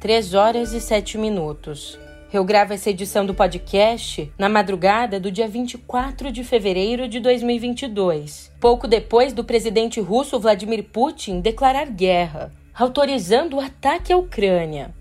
3 horas e 7 minutos. Eu gravo essa edição do podcast na madrugada do dia 24 de fevereiro de 2022, pouco depois do presidente russo Vladimir Putin declarar guerra, autorizando o ataque à Ucrânia.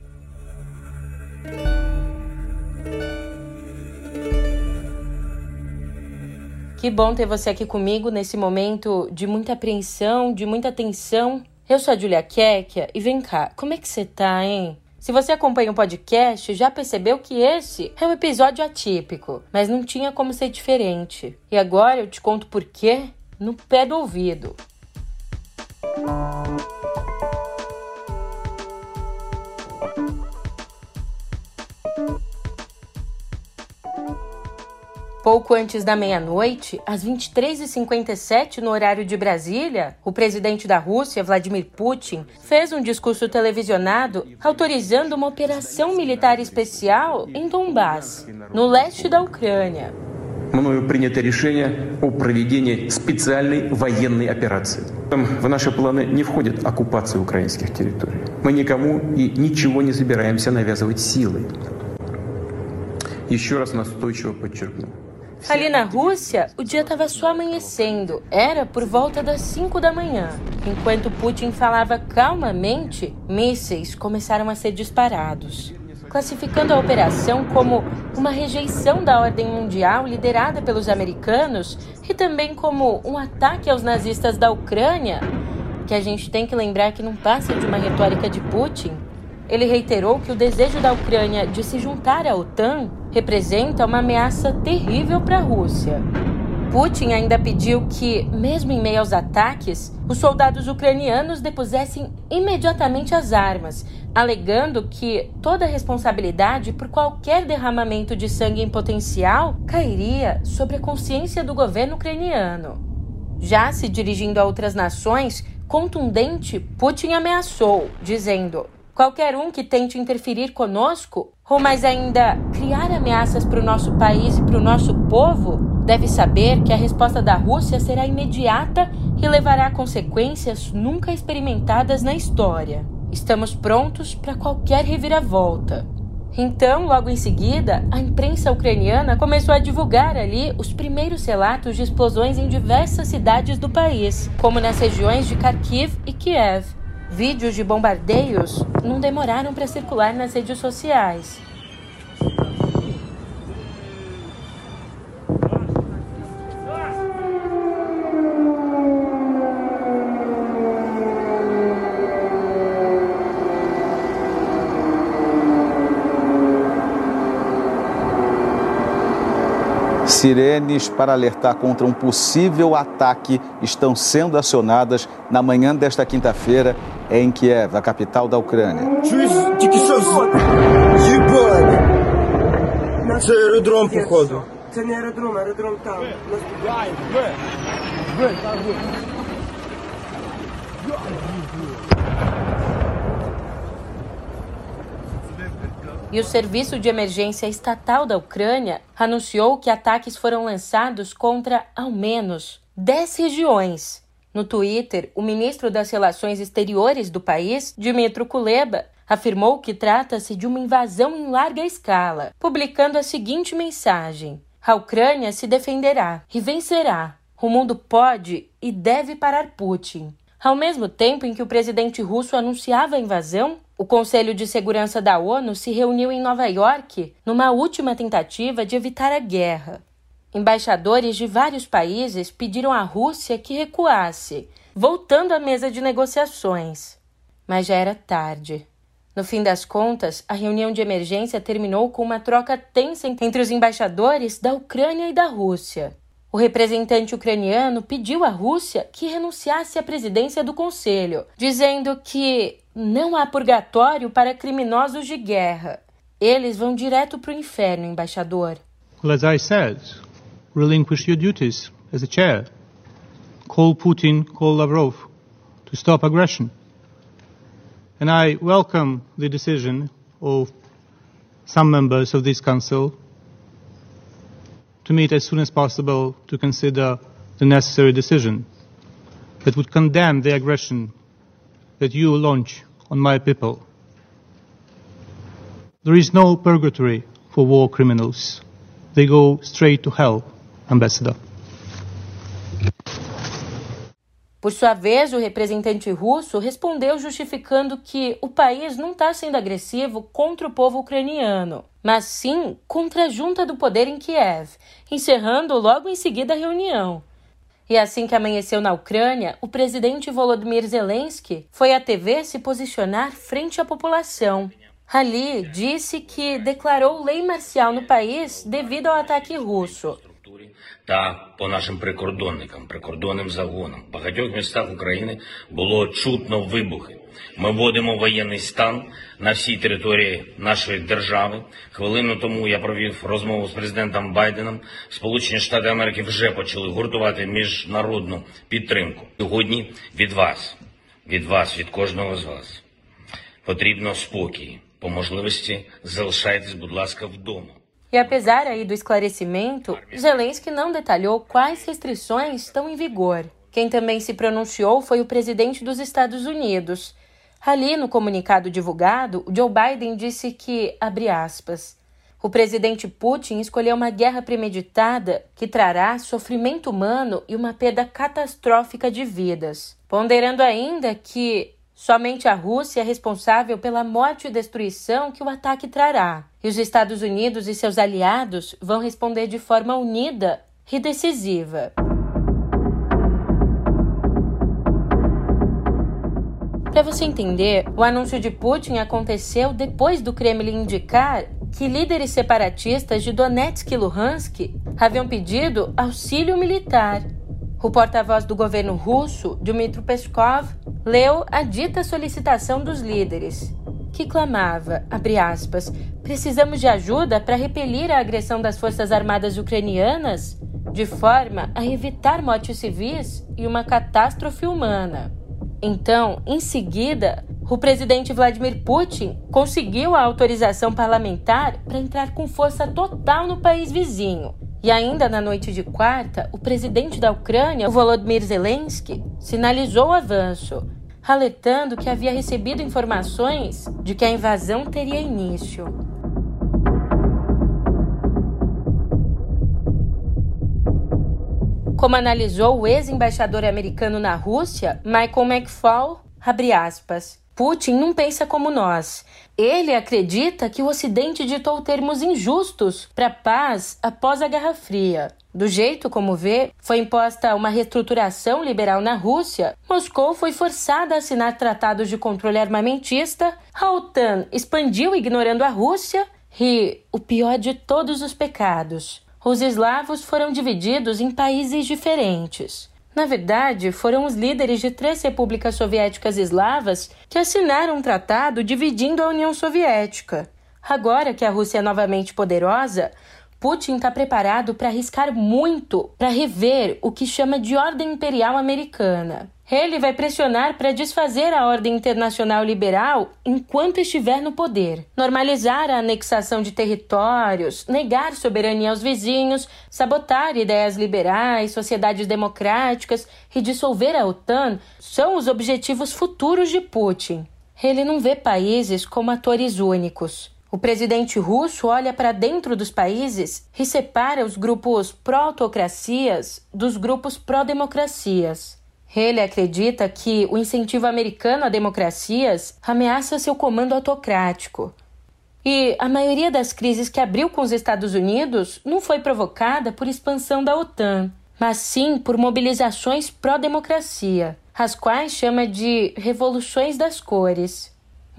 Que bom ter você aqui comigo nesse momento de muita apreensão, de muita tensão. Eu sou a Julia Kekia e vem cá, como é que você tá, hein? Se você acompanha o podcast, já percebeu que esse é um episódio atípico, mas não tinha como ser diferente. E agora eu te conto por quê no pé do ouvido. Pouco antes da meia-noite, às 23h57 no horário de Brasília, o presidente da Rússia, Vladimir Putin, fez um discurso televisionado autorizando uma operação militar especial em Donbass, no leste da Ucrânia. Мною принято решение о проведении специальной военной операции. В наши планы не входит оккупация украинских территорий. Мы никому и ничего не собираемся навязывать силой. Еще раз настойчиво подчеркну. Ali na Rússia, o dia estava só amanhecendo. Era por volta das 5 da manhã. Enquanto Putin falava calmamente, mísseis começaram a ser disparados, classificando a operação como uma rejeição da ordem mundial liderada pelos americanos e também como um ataque aos nazistas da Ucrânia, que a gente tem que lembrar que não passa de uma retórica de Putin. Ele reiterou que o desejo da Ucrânia de se juntar à OTAN representa uma ameaça terrível para a Rússia. Putin ainda pediu que, mesmo em meio aos ataques, os soldados ucranianos depusessem imediatamente as armas, alegando que toda a responsabilidade por qualquer derramamento de sangue em potencial cairia sobre a consciência do governo ucraniano. Já se dirigindo a outras nações, contundente, Putin ameaçou, dizendo: Qualquer um que tente interferir conosco, ou mais ainda criar ameaças para o nosso país e para o nosso povo, deve saber que a resposta da Rússia será imediata e levará consequências nunca experimentadas na história. Estamos prontos para qualquer reviravolta. Então, logo em seguida, a imprensa ucraniana começou a divulgar ali os primeiros relatos de explosões em diversas cidades do país, como nas regiões de Kharkiv e Kiev. Vídeos de bombardeios não demoraram para circular nas redes sociais. Sirenes para alertar contra um possível ataque estão sendo acionadas na manhã desta quinta-feira em Kiev, a capital da Ucrânia. E o Serviço de Emergência Estatal da Ucrânia anunciou que ataques foram lançados contra, ao menos, 10 regiões. No Twitter, o ministro das Relações Exteriores do país, Dmitry Kuleba, afirmou que trata-se de uma invasão em larga escala, publicando a seguinte mensagem: A Ucrânia se defenderá e vencerá. O mundo pode e deve parar Putin. Ao mesmo tempo em que o presidente russo anunciava a invasão, o Conselho de Segurança da ONU se reuniu em Nova York numa última tentativa de evitar a guerra. Embaixadores de vários países pediram à Rússia que recuasse, voltando à mesa de negociações. Mas já era tarde. No fim das contas, a reunião de emergência terminou com uma troca tensa entre os embaixadores da Ucrânia e da Rússia. O representante ucraniano pediu à Rússia que renunciasse à presidência do Conselho, dizendo que não há purgatório para criminosos de guerra. Eles vão direto para o inferno, embaixador. Well, as I said, relinquish your duties as a chair. Call Putin, call Lavrov to stop aggression. And I welcome the decision of some members of this council to meet as soon as possible to consider the necessary decision that would condemn the aggression that you launch on my people. There is no purgatory for war criminals. They go straight to hell, Ambassador. Por sua vez, o representante russo respondeu justificando que o país não está sendo agressivo contra o povo ucraniano, mas sim contra a junta do poder em Kiev, encerrando logo em seguida a reunião. E assim que amanheceu na Ucrânia, o presidente Volodymyr Zelensky foi à TV se posicionar frente à população. Ali disse que declarou lei marcial no país devido ao ataque russo та по нашим прикордонникам, прикордонним загонам. В багатьох містах України було чутно вибухи. Ми вводимо воєнний стан на всій території нашої держави. Хвилину тому я провів розмову з президентом Байденом. Сполучені Штати Америки вже почали гуртувати міжнародну підтримку. Сьогодні від вас, від вас, від кожного з вас потрібно спокій. По можливості залишайтесь, будь ласка, вдома. E apesar aí do esclarecimento, Zelensky não detalhou quais restrições estão em vigor. Quem também se pronunciou foi o presidente dos Estados Unidos. Ali, no comunicado divulgado, Joe Biden disse que, abre aspas, o presidente Putin escolheu uma guerra premeditada que trará sofrimento humano e uma perda catastrófica de vidas, ponderando ainda que Somente a Rússia é responsável pela morte e destruição que o ataque trará, e os Estados Unidos e seus aliados vão responder de forma unida e decisiva. Para você entender, o anúncio de Putin aconteceu depois do Kremlin indicar que líderes separatistas de Donetsk e Luhansk haviam pedido auxílio militar o porta-voz do governo russo, Dmitry Peskov, leu a dita solicitação dos líderes, que clamava, aspas, precisamos de ajuda para repelir a agressão das forças armadas ucranianas, de forma a evitar mortes civis e uma catástrofe humana. Então, em seguida, o presidente Vladimir Putin conseguiu a autorização parlamentar para entrar com força total no país vizinho. E ainda na noite de quarta, o presidente da Ucrânia, Volodymyr Zelensky, sinalizou o avanço, alertando que havia recebido informações de que a invasão teria início. Como analisou o ex-embaixador americano na Rússia, Michael McFaul, aspas, Putin não pensa como nós. Ele acredita que o Ocidente ditou termos injustos para a paz após a Guerra Fria. Do jeito como vê, foi imposta uma reestruturação liberal na Rússia, Moscou foi forçada a assinar tratados de controle armamentista, a OTAN expandiu ignorando a Rússia e, o pior de todos os pecados, os eslavos foram divididos em países diferentes. Na verdade, foram os líderes de três repúblicas soviéticas eslavas que assinaram um tratado dividindo a União Soviética. Agora que a Rússia é novamente poderosa, Putin está preparado para arriscar muito para rever o que chama de ordem imperial americana. Ele vai pressionar para desfazer a ordem internacional liberal enquanto estiver no poder, normalizar a anexação de territórios, negar soberania aos vizinhos, sabotar ideias liberais, sociedades democráticas e dissolver a OTAN são os objetivos futuros de Putin. Ele não vê países como atores únicos. O presidente russo olha para dentro dos países e separa os grupos pró-autocracias dos grupos pró-democracias. Ele acredita que o incentivo americano a democracias ameaça seu comando autocrático. E a maioria das crises que abriu com os Estados Unidos não foi provocada por expansão da OTAN, mas sim por mobilizações pró-democracia, as quais chama de revoluções das cores.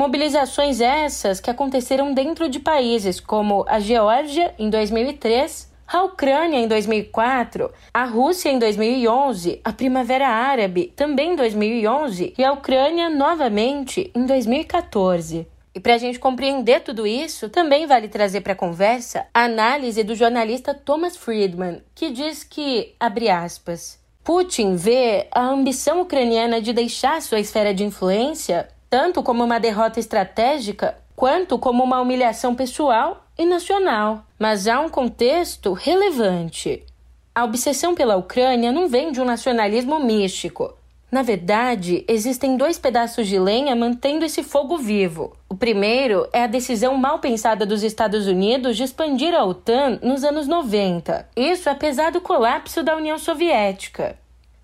Mobilizações essas que aconteceram dentro de países como a Geórgia em 2003 a Ucrânia em 2004, a Rússia em 2011, a Primavera Árabe também em 2011 e a Ucrânia novamente em 2014. E para a gente compreender tudo isso, também vale trazer para a conversa a análise do jornalista Thomas Friedman, que diz que, abre aspas, Putin vê a ambição ucraniana de deixar sua esfera de influência tanto como uma derrota estratégica quanto como uma humilhação pessoal e nacional, mas há um contexto relevante. A obsessão pela Ucrânia não vem de um nacionalismo místico. Na verdade, existem dois pedaços de lenha mantendo esse fogo vivo. O primeiro é a decisão mal pensada dos Estados Unidos de expandir a OTAN nos anos 90. Isso apesar do colapso da União Soviética.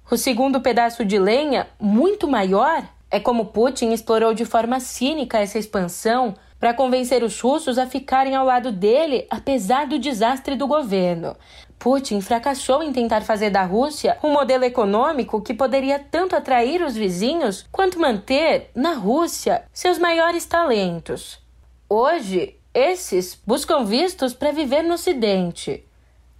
O segundo pedaço de lenha, muito maior, é como Putin explorou de forma cínica essa expansão para convencer os russos a ficarem ao lado dele, apesar do desastre do governo. Putin fracassou em tentar fazer da Rússia um modelo econômico que poderia tanto atrair os vizinhos quanto manter, na Rússia, seus maiores talentos. Hoje, esses buscam vistos para viver no Ocidente.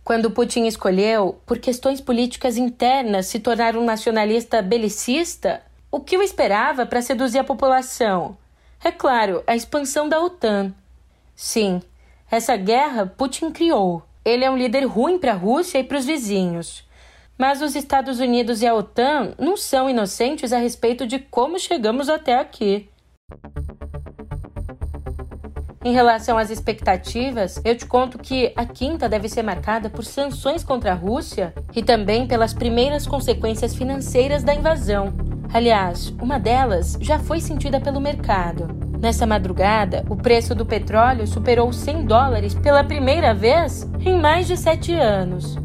Quando Putin escolheu, por questões políticas internas, se tornar um nacionalista belicista, o que o esperava para seduzir a população? É claro, a expansão da OTAN. Sim, essa guerra Putin criou. Ele é um líder ruim para a Rússia e para os vizinhos. Mas os Estados Unidos e a OTAN não são inocentes a respeito de como chegamos até aqui. Em relação às expectativas, eu te conto que a quinta deve ser marcada por sanções contra a Rússia e também pelas primeiras consequências financeiras da invasão. Aliás, uma delas já foi sentida pelo mercado. Nessa madrugada, o preço do petróleo superou 100 dólares pela primeira vez em mais de sete anos.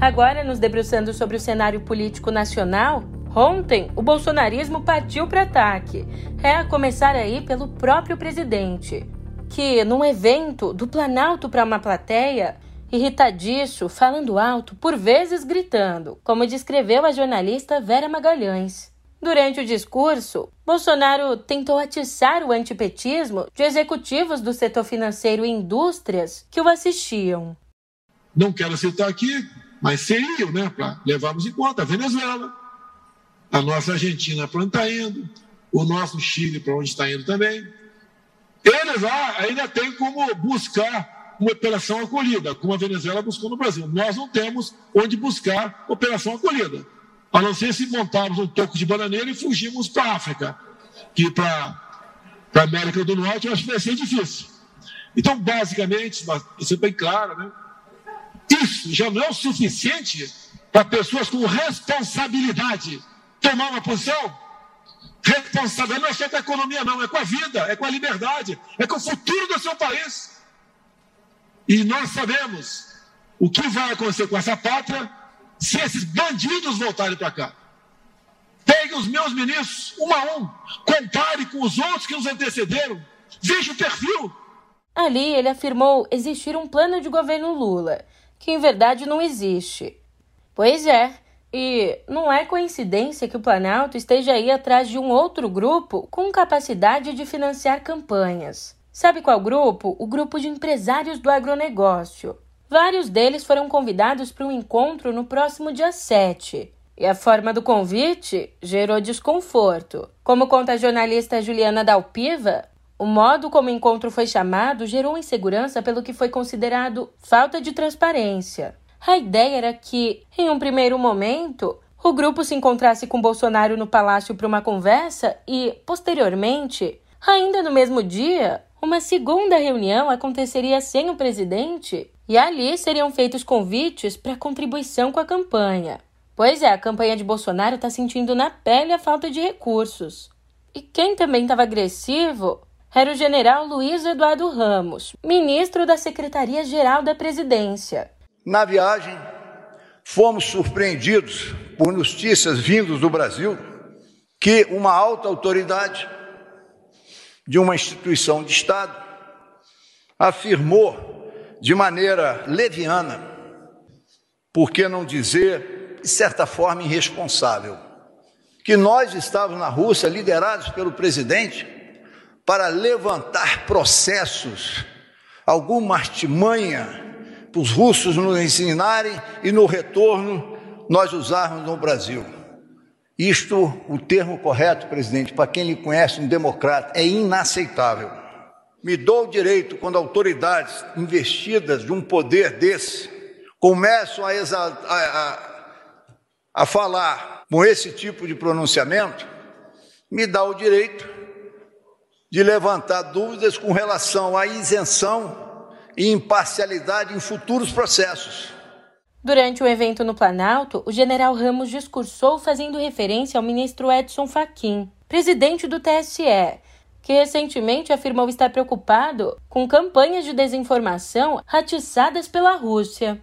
Agora, nos debruçando sobre o cenário político nacional, ontem o bolsonarismo partiu para ataque. É a começar aí pelo próprio presidente que, num evento do Planalto para uma plateia, irritadiço, falando alto, por vezes gritando, como descreveu a jornalista Vera Magalhães. Durante o discurso, Bolsonaro tentou atiçar o antipetismo de executivos do setor financeiro e indústrias que o assistiam. Não quero citar aqui, mas seriam, né, para levarmos em conta a Venezuela, a nossa Argentina para onde está indo, o nosso Chile para onde está indo também, eles lá ainda têm como buscar uma operação acolhida, como a Venezuela buscou no Brasil. Nós não temos onde buscar operação acolhida. A não ser se montarmos um toco de bananeira e fugirmos para a África, que para a América do Norte eu acho que vai ser difícil. Então, basicamente, isso é bem claro, né? Isso já não é o suficiente para pessoas com responsabilidade tomar uma posição? Responsabilidade não é só com a economia, não, é com a vida, é com a liberdade, é com o futuro do seu país. E nós sabemos o que vai acontecer com essa pátria se esses bandidos voltarem para cá. Pegue os meus ministros, um a um, compare com os outros que nos antecederam, veja o perfil. Ali ele afirmou existir um plano de governo Lula, que em verdade não existe. Pois é, e não é coincidência que o Planalto esteja aí atrás de um outro grupo com capacidade de financiar campanhas. Sabe qual grupo? O grupo de empresários do agronegócio. Vários deles foram convidados para um encontro no próximo dia 7. E a forma do convite gerou desconforto. Como conta a jornalista Juliana Dalpiva, o modo como o encontro foi chamado gerou insegurança pelo que foi considerado falta de transparência. A ideia era que, em um primeiro momento, o grupo se encontrasse com Bolsonaro no palácio para uma conversa e, posteriormente, ainda no mesmo dia, uma segunda reunião aconteceria sem o presidente e ali seriam feitos convites para contribuição com a campanha. Pois é, a campanha de Bolsonaro está sentindo na pele a falta de recursos. E quem também estava agressivo era o general Luiz Eduardo Ramos, ministro da Secretaria-Geral da Presidência. Na viagem, fomos surpreendidos por notícias vindas do Brasil que uma alta autoridade de uma instituição de Estado afirmou de maneira leviana, por que não dizer, de certa forma, irresponsável, que nós estávamos na Rússia, liderados pelo presidente, para levantar processos, alguma artimanha os russos nos ensinarem e no retorno nós usarmos no Brasil. Isto, o termo correto, presidente, para quem lhe conhece, um democrata, é inaceitável. Me dou o direito, quando autoridades investidas de um poder desse começam a, a, a falar com esse tipo de pronunciamento, me dá o direito de levantar dúvidas com relação à isenção e imparcialidade em futuros processos. Durante o evento no Planalto, o general Ramos discursou fazendo referência ao ministro Edson Fachin, presidente do TSE, que recentemente afirmou estar preocupado com campanhas de desinformação ratiçadas pela Rússia.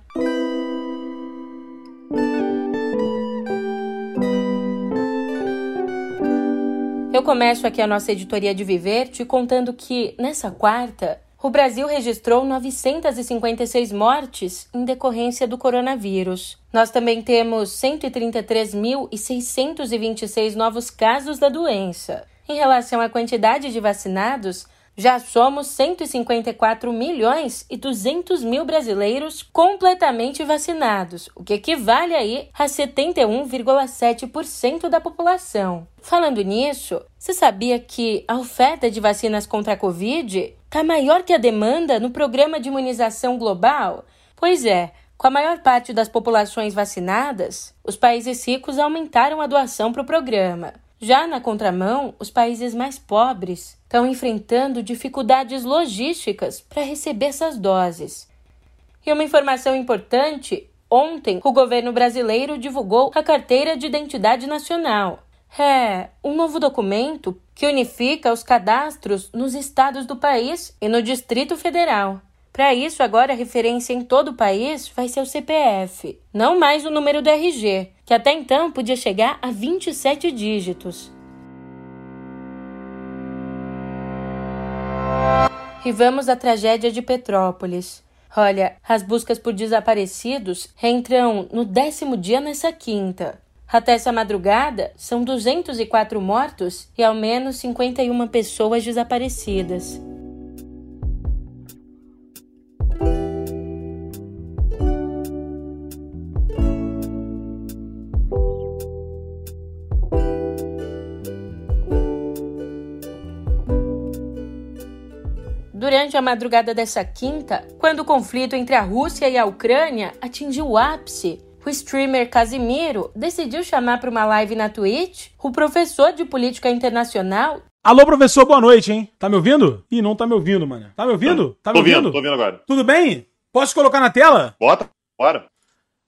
Eu começo aqui a nossa editoria de Viver te contando que, nessa quarta, o Brasil registrou 956 mortes em decorrência do coronavírus. Nós também temos 133.626 novos casos da doença. Em relação à quantidade de vacinados, já somos 154 milhões e 200 mil brasileiros completamente vacinados, o que equivale aí a 71,7% da população. Falando nisso, você sabia que a oferta de vacinas contra a Covid está maior que a demanda no programa de imunização global? Pois é, com a maior parte das populações vacinadas, os países ricos aumentaram a doação para o programa. Já na contramão, os países mais pobres estão enfrentando dificuldades logísticas para receber essas doses. E uma informação importante: ontem o governo brasileiro divulgou a Carteira de Identidade Nacional. É um novo documento que unifica os cadastros nos estados do país e no Distrito Federal. Para isso, agora a referência em todo o país vai ser o CPF, não mais o número do RG, que até então podia chegar a 27 dígitos. E vamos à tragédia de Petrópolis. Olha, as buscas por desaparecidos entram no décimo dia nessa quinta. Até essa madrugada, são 204 mortos e ao menos 51 pessoas desaparecidas. Durante a madrugada dessa quinta, quando o conflito entre a Rússia e a Ucrânia atingiu o ápice, o streamer Casimiro decidiu chamar para uma live na Twitch o professor de política internacional. Alô, professor, boa noite, hein? Tá me ouvindo? Ih, não tá me ouvindo, mano. Tá me ouvindo? Tá me tô ouvindo? ouvindo? Tô ouvindo agora. Tudo bem? Posso colocar na tela? Bota, bora.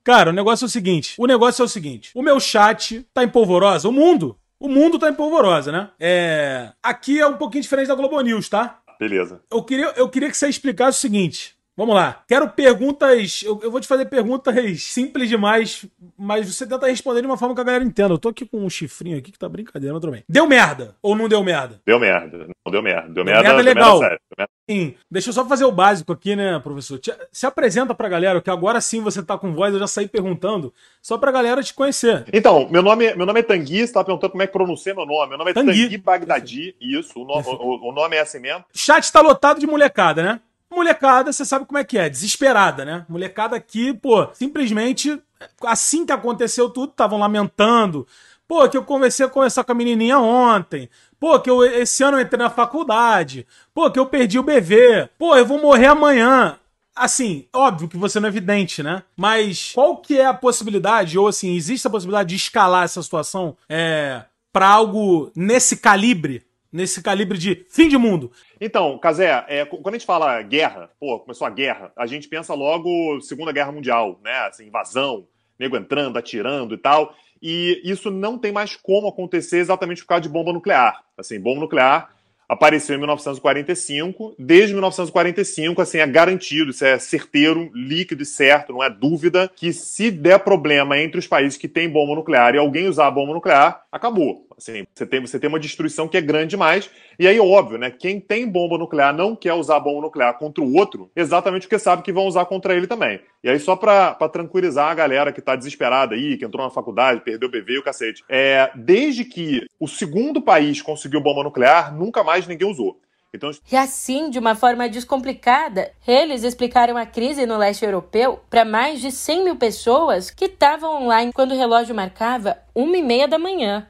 Cara, o negócio é o seguinte. O negócio é o seguinte. O meu chat tá em polvorosa. O mundo. O mundo tá em polvorosa, né? É. Aqui é um pouquinho diferente da Globo News, tá? Beleza. Eu queria, eu queria que você explicasse o seguinte. Vamos lá. Quero perguntas. Eu, eu, vou te fazer perguntas simples demais, mas você tenta responder de uma forma que a galera entenda. Eu tô aqui com um chifrinho aqui que tá brincadeira, mas tudo bem. Deu merda ou não deu merda? Deu merda. Não deu merda. Deu, deu merda, merda deu legal. Merda sério. Sim. Deixa eu só fazer o básico aqui, né, professor? Te, se apresenta pra galera, que agora sim você tá com voz, eu já saí perguntando, só pra galera te conhecer. Então, meu nome, meu nome é Tanguy, você tá perguntando como é que pronuncia meu nome. Meu nome é Tanguy, Tanguy Bagdadi, isso, o, no, o, o nome é assim mesmo. Chat tá lotado de molecada, né? Molecada, você sabe como é que é, desesperada, né? Molecada aqui, pô, simplesmente, assim que aconteceu tudo, estavam lamentando. Pô, que eu conversei a conversar com a menininha ontem. Pô, que eu esse ano eu entrei na faculdade. Pô, que eu perdi o BV. Pô, eu vou morrer amanhã. Assim, óbvio que você não é evidente, né? Mas qual que é a possibilidade, ou assim, existe a possibilidade de escalar essa situação é, para algo nesse calibre? Nesse calibre de fim de mundo. Então, Casé, é, quando a gente fala guerra, pô, começou a guerra, a gente pensa logo Segunda Guerra Mundial, né? Assim, invasão, nego entrando, atirando e tal. E isso não tem mais como acontecer exatamente por causa de bomba nuclear. Assim, bomba nuclear apareceu em 1945. Desde 1945, assim, é garantido, isso é certeiro, líquido e certo, não é dúvida, que se der problema entre os países que têm bomba nuclear e alguém usar a bomba nuclear, acabou. Assim, você tem, você tem uma destruição que é grande demais. E aí, óbvio, né? Quem tem bomba nuclear não quer usar bomba nuclear contra o outro, exatamente porque sabe que vão usar contra ele também. E aí, só para tranquilizar a galera que tá desesperada aí, que entrou na faculdade, perdeu o BV e o cacete. É, desde que o segundo país conseguiu bomba nuclear, nunca mais ninguém usou. Então... E assim, de uma forma descomplicada, eles explicaram a crise no leste europeu para mais de 100 mil pessoas que estavam online quando o relógio marcava uma e meia da manhã.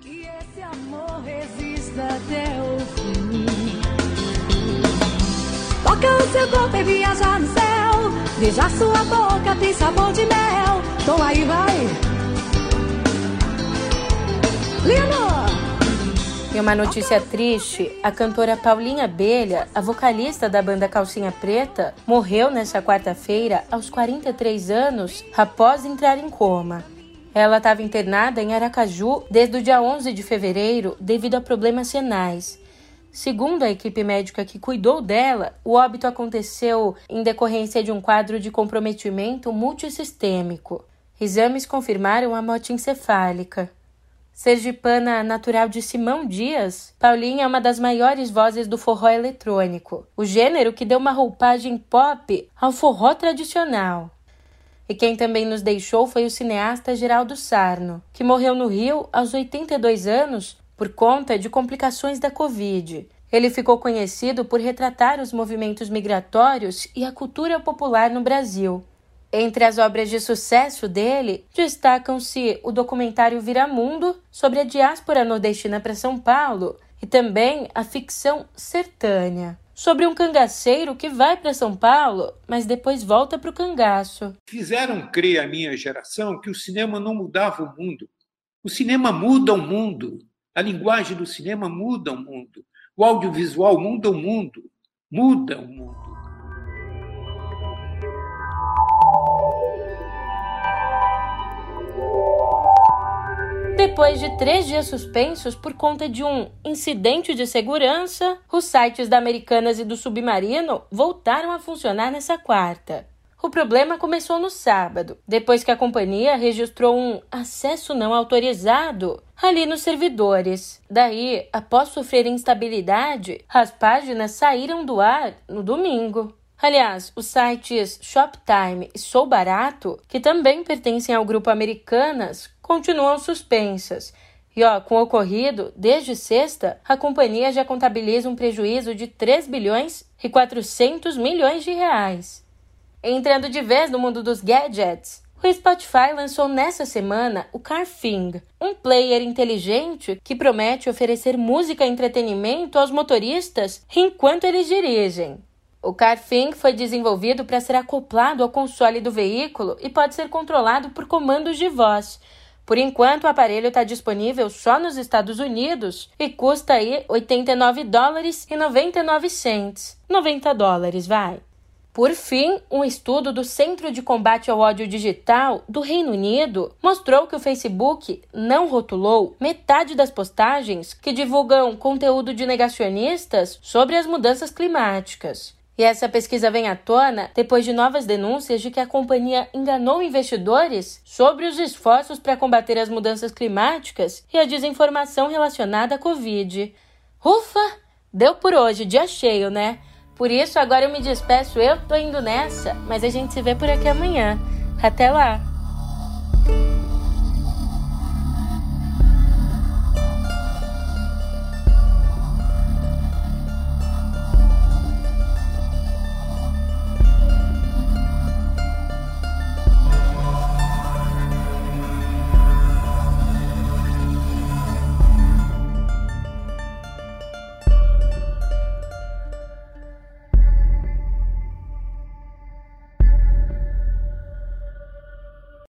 Que esse amor resista até o fim. Toca o seu corpo e viaja no céu. Veja sua boca, tem sabor de mel. Então aí vai. Lino! E uma notícia triste: a cantora Paulinha Abelha, a vocalista da banda Calcinha Preta, morreu nesta quarta-feira aos 43 anos após entrar em coma. Ela estava internada em Aracaju desde o dia 11 de fevereiro devido a problemas renais. Segundo a equipe médica que cuidou dela, o óbito aconteceu em decorrência de um quadro de comprometimento multissistêmico. Exames confirmaram a morte encefálica. Sergipana natural de Simão Dias, Paulinha é uma das maiores vozes do forró eletrônico, o gênero que deu uma roupagem pop ao forró tradicional. E quem também nos deixou foi o cineasta Geraldo Sarno, que morreu no Rio aos 82 anos por conta de complicações da Covid. Ele ficou conhecido por retratar os movimentos migratórios e a cultura popular no Brasil. Entre as obras de sucesso dele, destacam-se o documentário Viramundo sobre a diáspora nordestina para São Paulo e também a ficção Sertânia, sobre um cangaceiro que vai para São Paulo, mas depois volta para o cangaço. Fizeram crer à minha geração que o cinema não mudava o mundo. O cinema muda o mundo. A linguagem do cinema muda o mundo. O audiovisual muda o mundo. Muda o mundo. Depois de três dias suspensos por conta de um incidente de segurança, os sites da Americanas e do Submarino voltaram a funcionar nessa quarta. O problema começou no sábado, depois que a companhia registrou um acesso não autorizado ali nos servidores. Daí, após sofrer instabilidade, as páginas saíram do ar no domingo. Aliás, os sites Shoptime e Sou Barato, que também pertencem ao grupo Americanas, continuam suspensas. E ó, com o ocorrido, desde sexta, a companhia já contabiliza um prejuízo de 3 bilhões e 400 milhões de reais. Entrando de vez no mundo dos gadgets, o Spotify lançou nessa semana o CarThing, um player inteligente que promete oferecer música e entretenimento aos motoristas enquanto eles dirigem. O CarThing foi desenvolvido para ser acoplado ao console do veículo e pode ser controlado por comandos de voz. Por enquanto, o aparelho está disponível só nos Estados Unidos e custa aí 89 dólares e 99 cents. 90 dólares, vai. Por fim, um estudo do Centro de Combate ao Ódio Digital do Reino Unido mostrou que o Facebook não rotulou metade das postagens que divulgam conteúdo de negacionistas sobre as mudanças climáticas. E essa pesquisa vem à tona depois de novas denúncias de que a companhia enganou investidores sobre os esforços para combater as mudanças climáticas e a desinformação relacionada à Covid. Ufa! Deu por hoje, dia cheio, né? Por isso, agora eu me despeço, eu tô indo nessa, mas a gente se vê por aqui amanhã. Até lá!